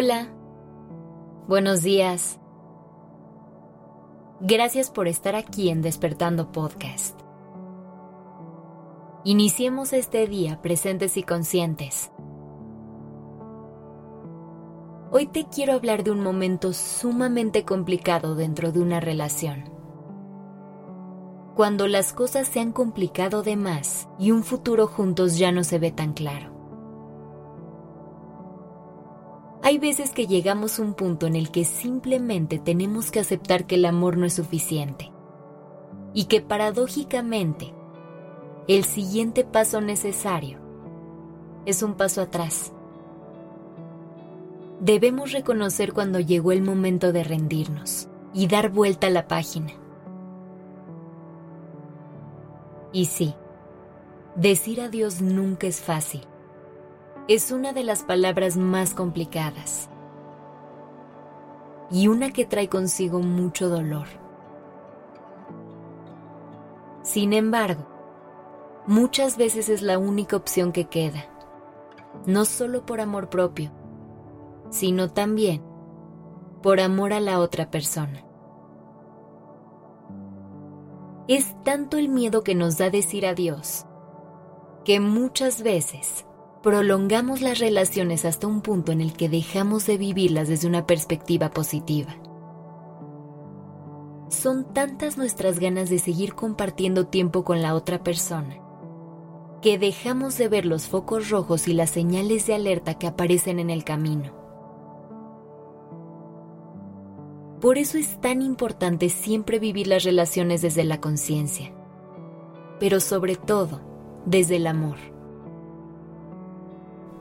Hola, buenos días. Gracias por estar aquí en Despertando Podcast. Iniciemos este día presentes y conscientes. Hoy te quiero hablar de un momento sumamente complicado dentro de una relación. Cuando las cosas se han complicado de más y un futuro juntos ya no se ve tan claro. Hay veces que llegamos a un punto en el que simplemente tenemos que aceptar que el amor no es suficiente y que paradójicamente el siguiente paso necesario es un paso atrás. Debemos reconocer cuando llegó el momento de rendirnos y dar vuelta a la página. Y sí, decir adiós nunca es fácil es una de las palabras más complicadas y una que trae consigo mucho dolor. Sin embargo, muchas veces es la única opción que queda, no solo por amor propio, sino también por amor a la otra persona. Es tanto el miedo que nos da decir adiós, que muchas veces prolongamos las relaciones hasta un punto en el que dejamos de vivirlas desde una perspectiva positiva. Son tantas nuestras ganas de seguir compartiendo tiempo con la otra persona que dejamos de ver los focos rojos y las señales de alerta que aparecen en el camino. Por eso es tan importante siempre vivir las relaciones desde la conciencia, pero sobre todo desde el amor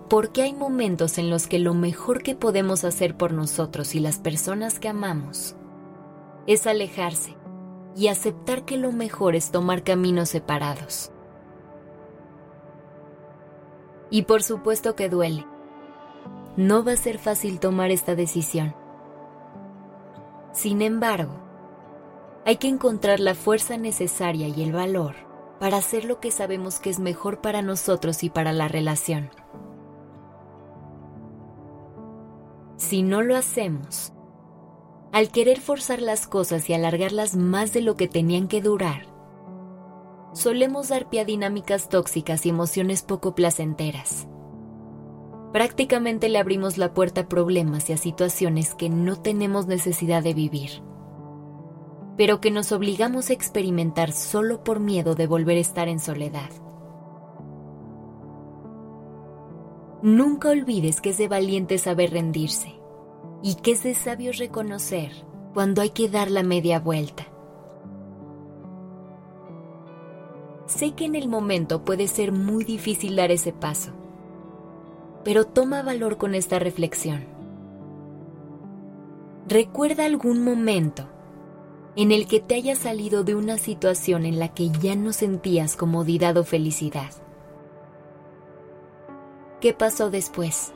porque hay momentos en los que lo mejor que podemos hacer por nosotros y las personas que amamos es alejarse y aceptar que lo mejor es tomar caminos separados. Y por supuesto que duele. No va a ser fácil tomar esta decisión. Sin embargo, hay que encontrar la fuerza necesaria y el valor para hacer lo que sabemos que es mejor para nosotros y para la relación. Si no lo hacemos, al querer forzar las cosas y alargarlas más de lo que tenían que durar, solemos dar pie a dinámicas tóxicas y emociones poco placenteras. Prácticamente le abrimos la puerta a problemas y a situaciones que no tenemos necesidad de vivir, pero que nos obligamos a experimentar solo por miedo de volver a estar en soledad. Nunca olvides que es de valiente saber rendirse y que es de sabio reconocer cuando hay que dar la media vuelta. Sé que en el momento puede ser muy difícil dar ese paso, pero toma valor con esta reflexión. Recuerda algún momento en el que te hayas salido de una situación en la que ya no sentías comodidad o felicidad. ¿Qué pasó después?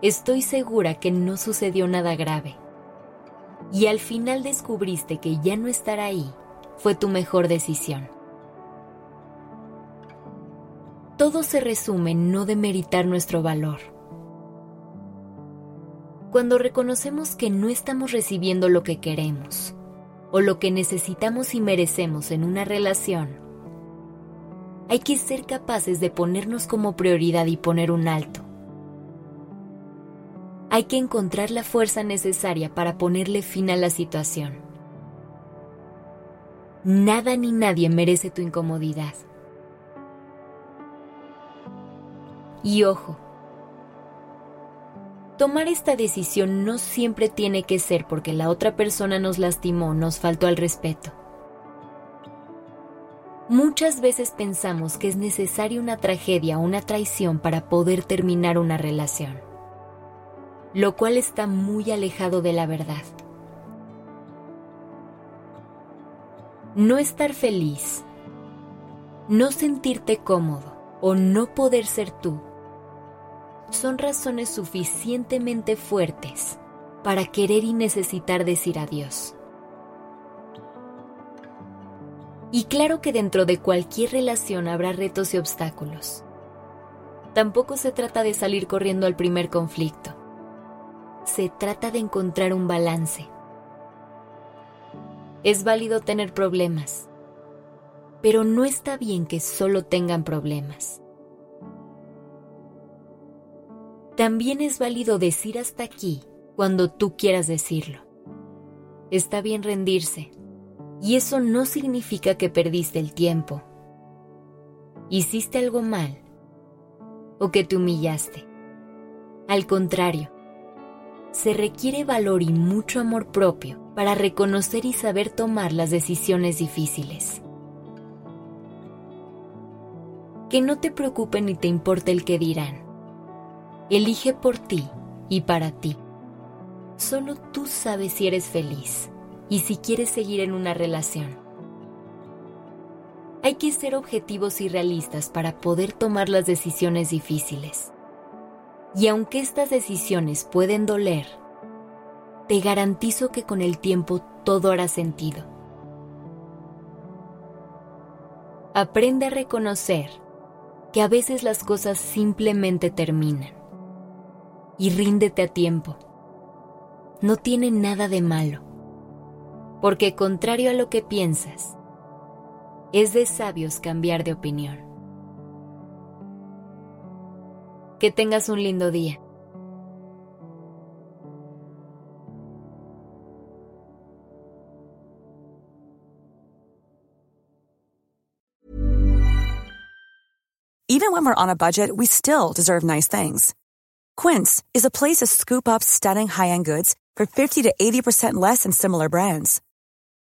Estoy segura que no sucedió nada grave. Y al final descubriste que ya no estar ahí fue tu mejor decisión. Todo se resume en no demeritar nuestro valor. Cuando reconocemos que no estamos recibiendo lo que queremos o lo que necesitamos y merecemos en una relación, hay que ser capaces de ponernos como prioridad y poner un alto. Hay que encontrar la fuerza necesaria para ponerle fin a la situación. Nada ni nadie merece tu incomodidad. Y ojo, tomar esta decisión no siempre tiene que ser porque la otra persona nos lastimó, nos faltó al respeto. Muchas veces pensamos que es necesaria una tragedia o una traición para poder terminar una relación, lo cual está muy alejado de la verdad. No estar feliz, no sentirte cómodo o no poder ser tú son razones suficientemente fuertes para querer y necesitar decir adiós. Y claro que dentro de cualquier relación habrá retos y obstáculos. Tampoco se trata de salir corriendo al primer conflicto. Se trata de encontrar un balance. Es válido tener problemas, pero no está bien que solo tengan problemas. También es válido decir hasta aquí cuando tú quieras decirlo. Está bien rendirse, y eso no significa que perdiste el tiempo. Hiciste algo mal o que te humillaste. Al contrario, se requiere valor y mucho amor propio para reconocer y saber tomar las decisiones difíciles. Que no te preocupe ni te importe el que dirán. Elige por ti y para ti. Solo tú sabes si eres feliz y si quieres seguir en una relación. Hay que ser objetivos y realistas para poder tomar las decisiones difíciles. Y aunque estas decisiones pueden doler, te garantizo que con el tiempo todo hará sentido. Aprende a reconocer que a veces las cosas simplemente terminan. Y ríndete a tiempo. No tiene nada de malo. Porque contrario a lo que piensas, es de sabios cambiar de opinión. Que tengas un lindo día. Even when we're on a budget, we still deserve nice things. Quince is a place to scoop up stunning high-end goods for 50 to 80% less than similar brands.